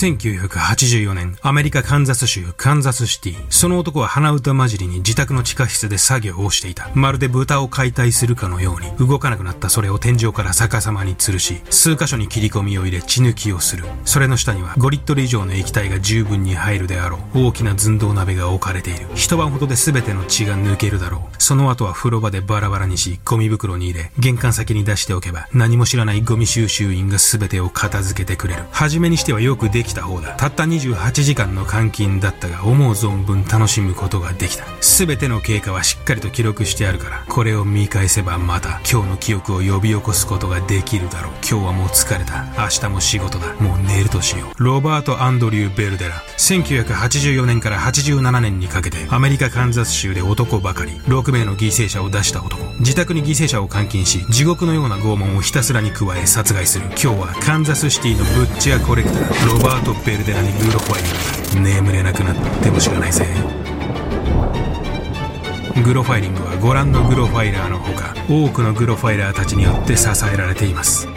1984年、アメリカカンザス州カンザスシティ。その男は鼻歌混じりに自宅の地下室で作業をしていた。まるで豚を解体するかのように、動かなくなったそれを天井から逆さまに吊るし、数箇所に切り込みを入れ血抜きをする。それの下には5リットル以上の液体が十分に入るであろう。大きな寸胴鍋が置かれている。一晩ほどで全ての血が抜けるだろう。その後は風呂場でバラバラにし、ゴミ袋に入れ、玄関先に出しておけば、何も知らないゴミ収集員が全てを片付けてくれる。初めにしてはよくできた方だ。たった28時間の監禁だったが、思う存分楽しむことができた。全ての経過はしっかりと記録してあるから、これを見返せばまた、今日の記憶を呼び起こすことができるだろう。今日はもう疲れた。明日も仕事だ。もう寝るとしよう。ロバート・アンドリュー・ベルデラ。1984年から87年にかけて、アメリカ・カンザス州で男ばかり、6名の犠牲者を出した男。自宅に犠牲者を監禁し、地獄のような拷問をひたすらに加え殺害する。今日はカンザスシティのブッチャーコレクター、ロバート・ベルデラにグロファイ。眠れなくなっても知らないぜ。グロファイリングはご覧のグロファイラーのほか多くのグロファイラーたちによって支えられています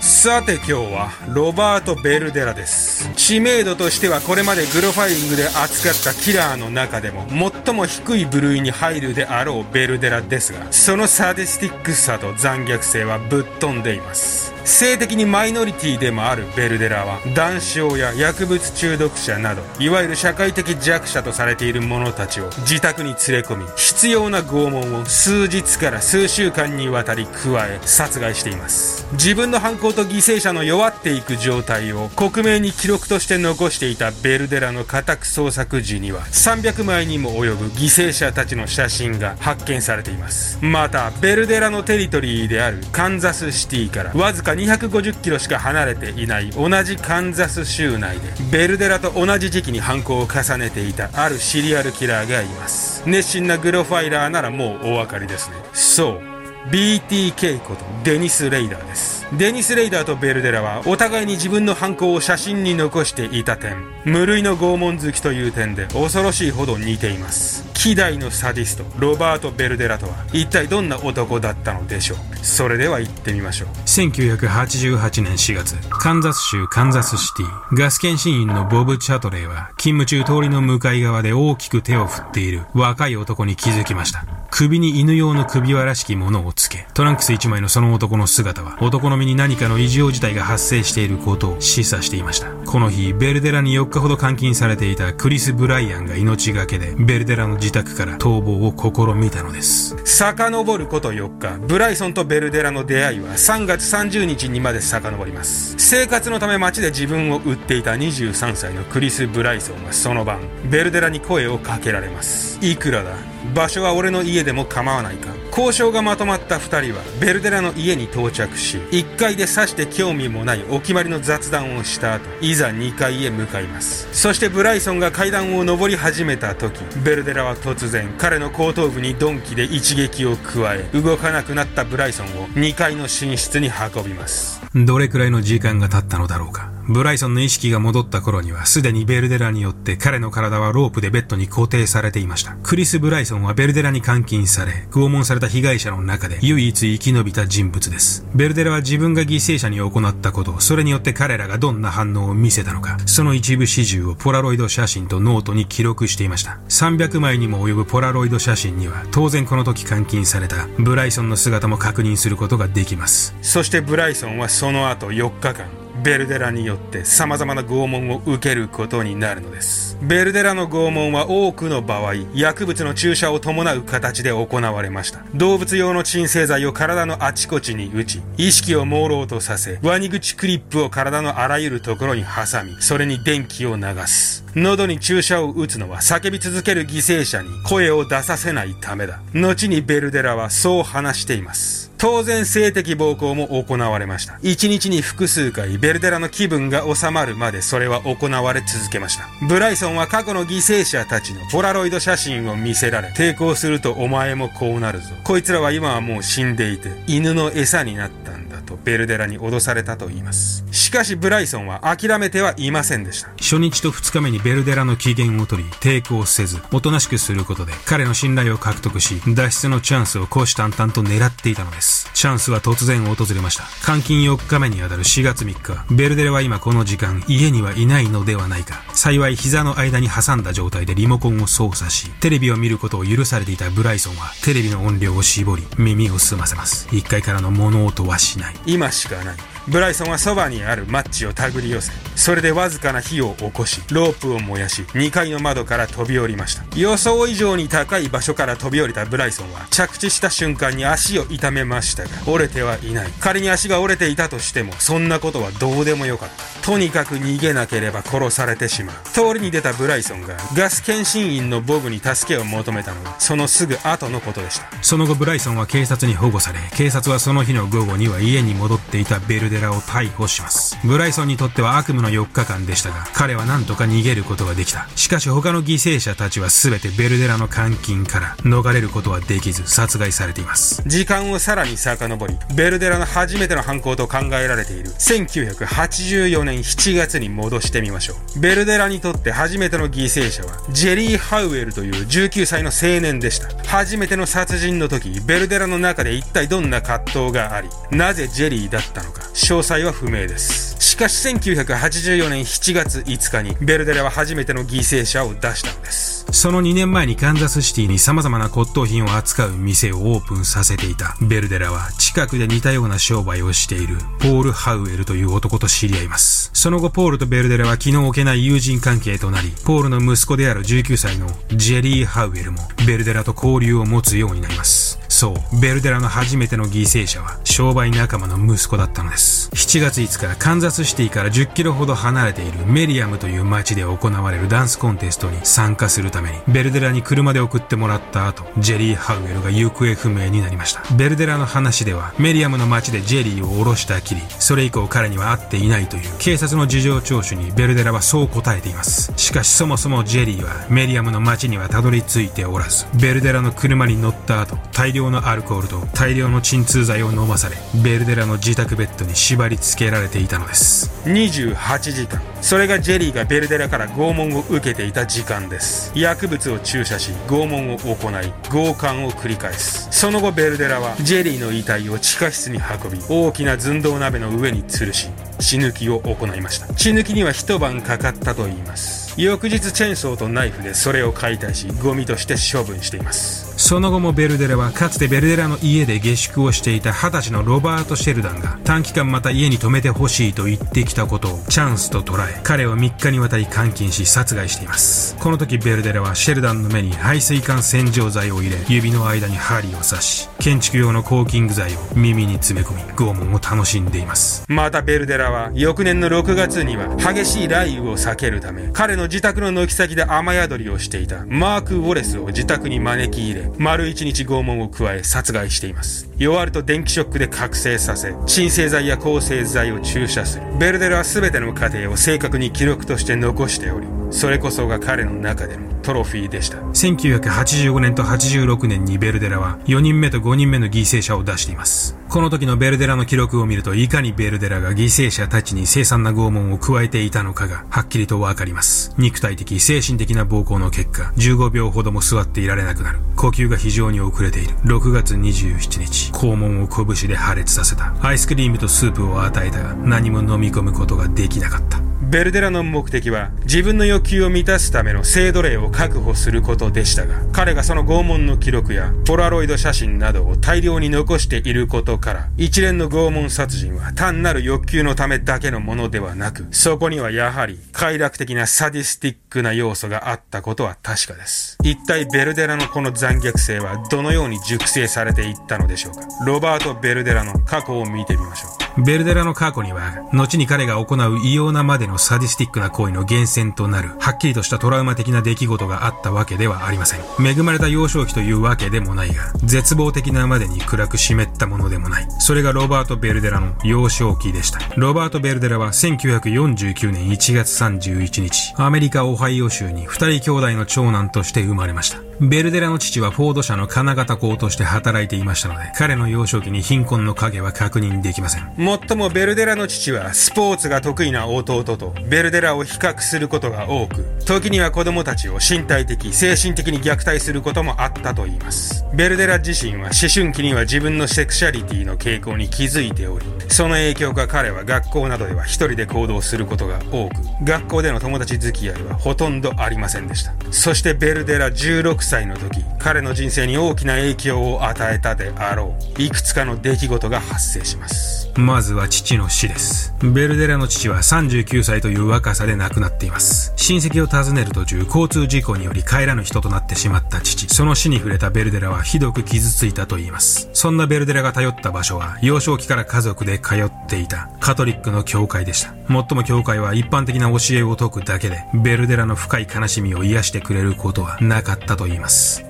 さて今日はロバート・ベルデラです知名度としてはこれまでグロファイリングで扱ったキラーの中でも最も低い部類に入るであろうベルデラですがそのサディスティックさと残虐性はぶっ飛んでいます。性的にマイノリティでもあるベルデラは男性や薬物中毒者などいわゆる社会的弱者とされている者たちを自宅に連れ込み執拗な拷問を数日から数週間にわたり加え殺害しています。自分の犯行と犠牲者の弱っていく状態を克明に記録として残していたベルデラの家宅捜索時には300枚にも及ぶ犠牲者たちの写真が発見されています。またベルデラのテリトリーであるカンザスシティからわずか250キロしか離れていない同じカンザス州内でベルデラと同じ時期に犯行を重ねていたあるシリアルキラーがいます熱心なグロファイラーならもうお分かりですねそう BTK ことデニス・レイダーです。デニス・レイダーとベルデラはお互いに自分の犯行を写真に残していた点無類の拷問好きという点で恐ろしいほど似ています。希代のサディストロバート・ベルデラとは一体どんな男だったのでしょう。それでは行ってみましょう。1988年4月カンザス州カンザスシティガス検診員のボブ・チャトレイは勤務中通りの向かい側で大きく手を振っている若い男に気づきました。首に犬用の首輪らしきものをつけ、トランクス1枚のその男の姿は、男の身に何かの異常事態が発生していることを示唆していました。この日、ベルデラに4日ほど監禁されていたクリス・ブライアンが命がけで、ベルデラの自宅から逃亡を試みたのです。遡ること4日、ブライソンとベルデラの出会いは3月30日にまで遡ります。生活のため街で自分を売っていた23歳のクリス・ブライソンはその晩、ベルデラに声をかけられます。いくらだ？場所は俺の家でも構わないか。交渉がまとまった2人はベルデラの家に到着し1階でさして興味もないお決まりの雑談をした後いざ2階へ向かいます。そしてブライソンが階段を上り始めた時ベルデラは突然彼の後頭部に鈍器で一撃を加え動かなくなったブライソンを2階の寝室に運びます。どれくらいの時間が経ったのだろうか。ブライソンの意識が戻った頃にはすでにベルデラによって彼の体はロープでベッドに固定されていました。クリス・ブライソンはベルデラに監禁され、拷問された被害者の中で唯一生き延びた人物です。ベルデラは自分が犠牲者に行ったこと、それによって彼らがどんな反応を見せたのか、その一部始終をポラロイド写真とノートに記録していました。300枚にも及ぶポラロイド写真には、当然この時監禁されたブライソンの姿も確認することができます。そしてブライソンはその後4日間、ベルデラによって様々な拷問を受けることになるのです。ベルデラの拷問は多くの場合、薬物の注射を伴う形で行われました。動物用の鎮静剤を体のあちこちに打ち、意識を朦朧とさせ、ワニ口クリップを体のあらゆるところに挟み、それに電気を流す。喉に注射を打つのは叫び続ける犠牲者に声を出させないためだ。後にベルデラはそう話しています。当然性的暴行も行われました。一日に複数回、ベルデラの気分が収まるまでそれは行われ続けました。ブライソンは過去の犠牲者たちのポラロイド写真を見せられ、抵抗するとお前もこうなるぞ。こいつらは今はもう死んでいて、犬の餌になったんだとベルデラに脅されたと言います。しかしブライソンは諦めてはいませんでした。初日と2日目にベルデラの機嫌を取り、抵抗せず、おとなしくすることで、彼の信頼を獲得し、脱出のチャンスを虎視眈々と狙っていたのです。です。チャンスは突然訪れました。監禁4日目にあたる4月3日、ベルデレは今この時間、家にはいないのではないか。幸い膝の間に挟んだ状態でリモコンを操作し、テレビを見ることを許されていたブライソンは、テレビの音量を絞り、耳を澄ませます。1階からの物音はしない。今しかない。ブライソンはそばにあるマッチを手繰り寄せ、それでわずかな火を起こし、ロープを燃やし、2階の窓から飛び降りました。予想以上に高い場所から飛び降りたブライソンは、着地した瞬間に足を痛めましたが、折れてはいない。仮に足が折れていたとしても、そんなことはどうでもよかった。とにかく逃げなければ殺されてしまう。通りに出たブライソンが、ガス検診員のボブに助けを求めたのは、そのすぐ後のことでした。その後ブライソンは警察に保護され、警察はその日の午後には家に戻っていたベルデラを逮捕します。ブライソンにとっては悪夢の4日間でしたが、彼は何とか逃げることができた。しかし他の犠牲者たちは全てベルデラの監禁から逃れることはできず殺害されています。時間をさらに遡り、ベルデラの初めての犯行と考えられている1984年7月に戻してみましょう。ベルデラにとって初めての犠牲者は、ジェリー・ハウエルという19歳の青年でした。初めての殺人の時、ベルデラの中で一体どんな葛藤があり、なぜジェリーだったのか、詳細は不明です。しかし1984年7月5日に、ベルデラは初めての犠牲者を出したのです。その2年前にカンザスシティに様々な骨董品を扱う店をオープンさせていたベルデラは近くで似たような商売をしているポール・ハウエルという男と知り合います。その後ポールとベルデラは気の置けない友人関係となり、ポールの息子である19歳のジェリー・ハウエルもベルデラと交流を持つようになります。そう、ベルデラの初めての犠牲者は商売仲間の息子だったのです。7月5日、カンザスシティから10キロほど離れているメリアムという街で行われるダンスコンテストに参加するために、ベルデラに車で送ってもらった後、ジェリー・ハウエルが行方不明になりました。ベルデラの話では、メリアムの街でジェリーを降ろしたきり、それ以降彼には会っていないという警察の事情聴取にベルデラはそう答えています。しかしそもそもジェリーはメリアムの街にはたどり着いておらず、ベルデラの車に乗った後、大量のアルコールと大量の鎮痛剤を飲まされ、ベルデラの自宅ベッドに縛り付けられていたのです。28時間。それがジェリーがベルデラから拷問を受けていた時間です。薬物を注射し拷問を行い強姦を繰り返す。その後ベルデラはジェリーの遺体を地下室に運び大きな寸胴鍋の上に吊るし血抜きを行いました。血抜きには一晩かかったと言います。翌日チェーンソーとナイフでそれを解体しゴミとして処分しています。その後もベルデラはかつてベルデラの家で下宿をしていた20歳のロバート・シェルダンが短期間また家に泊めてほしいと言ってきたことをチャンスと捉え彼を3日にわたり監禁し殺害しています。この時ベルデラはシェルダンの目に排水管洗浄剤を入れ指の間に針を刺し建築用のコーキング剤を耳に詰め込み拷問を楽しんでいます。またベルデラは翌年の6月には激しい雷雨を避けるため彼の自宅の軒先で雨宿りをしていたマーク・ウォレスを自宅に招き入れ丸一日拷問を加え殺害しています。弱ると電気ショックで覚醒させ鎮静剤や抗生剤を注射する。ベルデルは全ての過程を正確に記録として残しておりそれこそが彼の中でのトロフィーでした1985年と86年にベルデラは4人目と5人目の犠牲者を出しています。この時のベルデラの記録を見るといかにベルデラが犠牲者たちに凄惨な拷問を加えていたのかがはっきりとわかります。肉体的、精神的な暴行の結果、15秒ほども座っていられなくなる。呼吸が非常に遅れている。6月27日、肛門を拳で破裂させた。アイスクリームとスープを与えたが何も飲み込むことができなかった。ベルデラの目的は自分の欲求を満たすための制度例を確保することでしたが彼がその拷問の記録やポラロイド写真などを大量に残していることから一連の拷問殺人は単なる欲求のためだけのものではなくそこにはやはり快楽的なサディスティックな要素があったことは確かです。一体ベルデラのこの残虐性はどのように熟成されていったのでしょうか？ロバート・ベルデラの過去を見てみましょう。ベルデラの過去には、後に彼が行う異様なまでのサディスティックな行為の源泉となる、はっきりとしたトラウマ的な出来事があったわけではありません。恵まれた幼少期というわけでもないが、絶望的なまでに暗く湿ったものでもない。それがロバート・ベルデラの幼少期でした。ロバート・ベルデラは1949年1月31日、アメリカ・オハイオ州に二人兄弟の長男として生まれました。ベルデラの父はフォード社の金型工として働いていましたので、彼の幼少期に貧困の影は確認できません。もっともベルデラの父はスポーツが得意な弟とベルデラを比較することが多く、時には子供たちを身体的、精神的に虐待することもあったと言います。ベルデラ自身は思春期には自分のセクシャリティの傾向に気づいており、その影響か彼は学校などでは一人で行動することが多く、学校での友達付き合いはほとんどありませんでした。そしてベルデラ16歳の時、彼の人生に大きな影響を与えたであろう、いくつかの出来事が発生します。まずは父の死です。ベルデラの父は39歳という若さで亡くなっています。親戚を訪ねる途中、交通事故により帰らぬ人となってしまった父。その死に触れたベルデラはひどく傷ついたと言います。そんなベルデラが頼った場所は、幼少期から家族で通っていたカトリックの教会でした。もっとも教会は一般的な教えを説くだけで、ベルデラの深い悲しみを癒してくれることはなかったと言います。い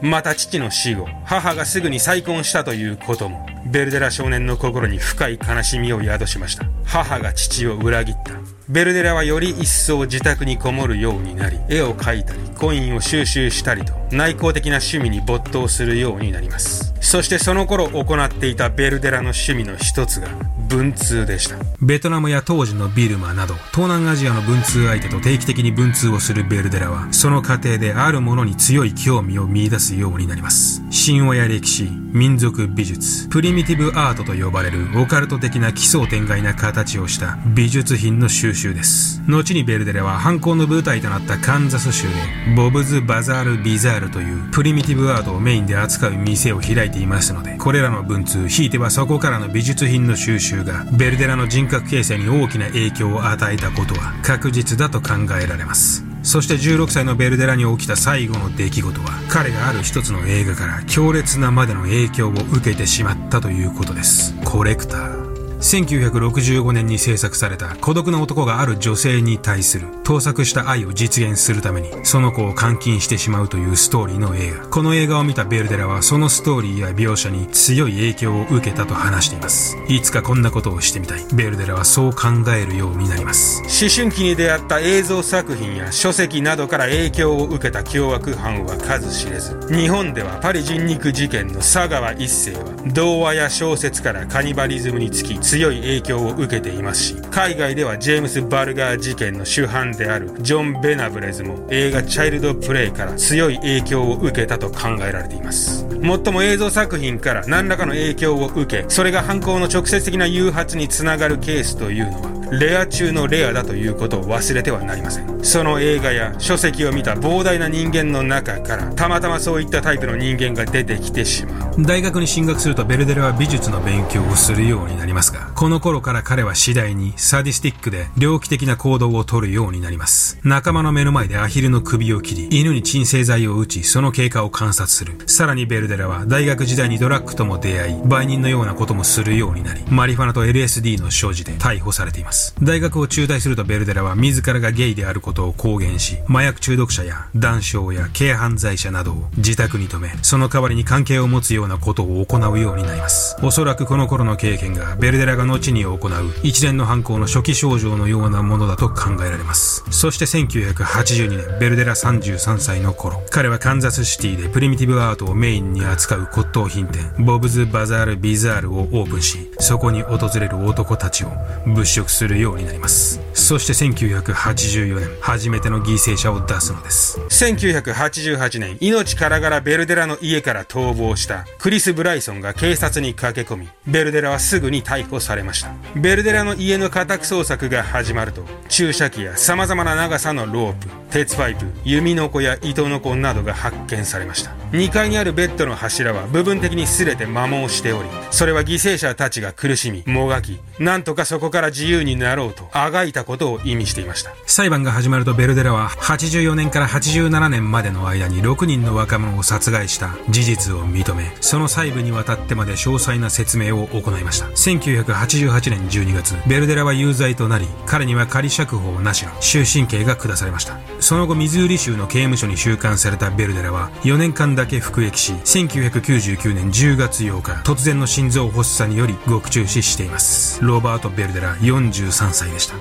また父の死後、母がすぐに再婚したということも、ベルデラ少年の心に深い悲しみを宿しました。母が父を裏切った。ベルデラはより一層自宅にこもるようになり、絵を描いたり、コインを収集したりと、内向的な趣味に没頭するようになります。そしてその頃行っていたベルデラの趣味の一つが、文通でした。ベトナムや当時のビルマなど、東南アジアの文通相手と定期的に文通をするベルデラは、その過程であるものに強い興味を見出すようになります。神話や歴史、民族美術、プリミティブアートと呼ばれるオカルト的な奇想天外な形をした美術品の収集です。後にベルデラは犯行の舞台となったカンザス州で、ボブズ・バザール・ビザールというプリミティブアートをメインで扱う店を開いていますので、これらの文通、ひいてはそこからの美術品の収集が、ベルデラの人格形成に大きな影響を与えたことは確実だと考えられます。そして16歳のベルデラに起きた最後の出来事は彼がある一つの映画から強烈なまでの影響を受けてしまったということですコレクター1965年に制作された孤独な男がある女性に対する盗作した愛を実現するためにその子を監禁してしまうというストーリーの映画。この映画を見たベルデラはそのストーリーや描写に強い影響を受けたと話しています。いつかこんなことをしてみたい。ベルデラはそう考えるようになります。思春期に出会った映像作品や書籍などから影響を受けた凶悪犯は数知れず、日本ではパリ人肉事件の佐川一世は童話や小説からカニバリズムにつき強い影響を受けていますし、海外ではジェームス・バルガー事件の主犯であるジョン・ベナブレズも映画チャイルド・プレイから強い影響を受けたと考えられています。もっとも映像作品から何らかの影響を受け、それが犯行の直接的な誘発につながるケースというのは、レア中のレアだということを忘れてはなりません。その映画や書籍を見た膨大な人間の中から、たまたまそういったタイプの人間が出てきてしまう。大学に進学するとベルデルは美術の勉強をするようになりますが、この頃から彼は次第にサディスティックで猟奇的な行動をとるようになります。仲間の目の前でアヒルの首を切り、犬に鎮静剤を打ち、その経過を観察する。さらにベルデラは大学時代にドラッグとも出会い、売人のようなこともするようになり、マリファナと LSD の所持で逮捕されています。。大学を中退するとベルデラは自らがゲイであることを公言し、麻薬中毒者や談笑や軽犯罪者などを自宅に留め、その代わりに関係を持つようなことを行うようになります。おそらくこの頃の経験がベルデラが後に行う一連の犯行の初期症状のようなものだと考えられます。そして1982年、ベルデラ33歳の頃、彼はカンザスシティでプリミティブアートをメインに扱う骨董品店、ボブズ・バザール・ビザールをオープンし、そこに訪れる男たちを物色するようになります。そして1984年、初めての犠牲者を出すのです。1988年、命からがらベルデラの家から逃亡したクリス・ブライソンが警察に駆け込み、ベルデラはすぐに逮捕されました。ベルデラの家の家宅捜索が始まると、注射器や様々な長さのロープ、鉄パイプ、弓の子や糸の子などが発見されました。2階にあるベッドの柱は部分的に擦れて摩耗しており、それは犠牲者たちが苦しみ、もがき、なんとかそこから自由になろうとあがいたことを意味していました。裁判が始まるとベルデラは84年から87年までの間に6人の若者を殺害した事実を認めその細部にわたってまで詳細な説明を行いました。1988年12月ベルデラは有罪となり彼には仮釈放なしの終身刑が下されました。その後ミズーリ州の刑務所に収監されたベルデラは4年間だけ服役し1999年10月8日突然の心臓発作により獄中死しています。ロバート・ベルデラ43歳でした。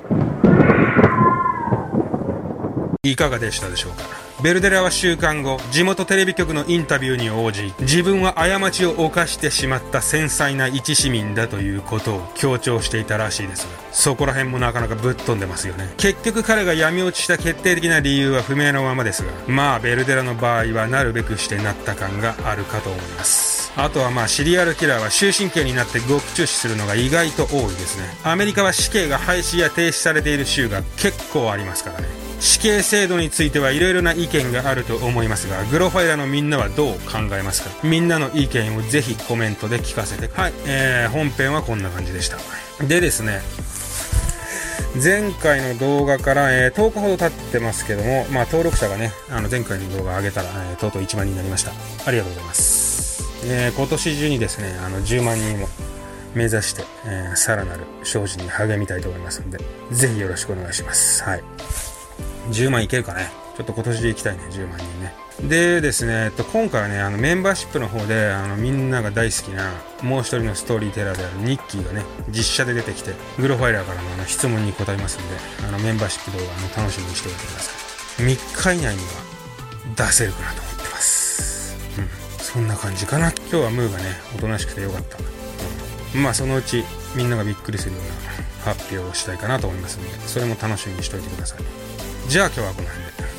いかがでしたでしょうか？ベルデラは週間後、地元テレビ局のインタビューに応じ、自分は過ちを犯してしまった繊細な一市民だということを強調していたらしいですが、そこら辺もなかなかぶっ飛んでますよね。結局彼が闇落ちした決定的な理由は不明のままですが、まあベルデラの場合はなるべくしてなった感があるかと思います。あとはまあシリアルキラーは終身刑になって極注視するのが意外と多いですね。アメリカは死刑が廃止や停止されている州が結構ありますからね。死刑制度についてはいろいろな意見があると思いますが、グロファイラのみんなはどう考えますか？みんなの意見をぜひコメントで聞かせて。はい、えー、本編はこんな感じでした。でですね、前回の動画から、えー、10日ほど経ってますけども、まあ、登録者がね、あの前回の動画上げたら、えー、とうとう1万人になりました。ありがとうございます。えー、今年中にですね、あの10万人を目指して、え、さらなる精進に励みたいと思いますので、ぜひよろしくお願いします。はい。10万いけるかね。ちょっと今年で行きたいね、10万人ね。でですね、えっと、今回はね、あの、メンバーシップの方で、あの、みんなが大好きな、もう一人のストーリーテラーであるニッキーがね、実写で出てきて、グロファイラーからのあの質問に答えますんで、あの、メンバーシップ動画も楽しみにしておいてください。3日以内には出せるかなと思ってます。うん。そんな感じかな。今日はムーがね、おとなしくてよかった。うん。まあ、そのうち、みんながびっくりするような発表をしたいかなと思いますので、それも楽しみにしておいてください。じゃあ今日はこの辺で。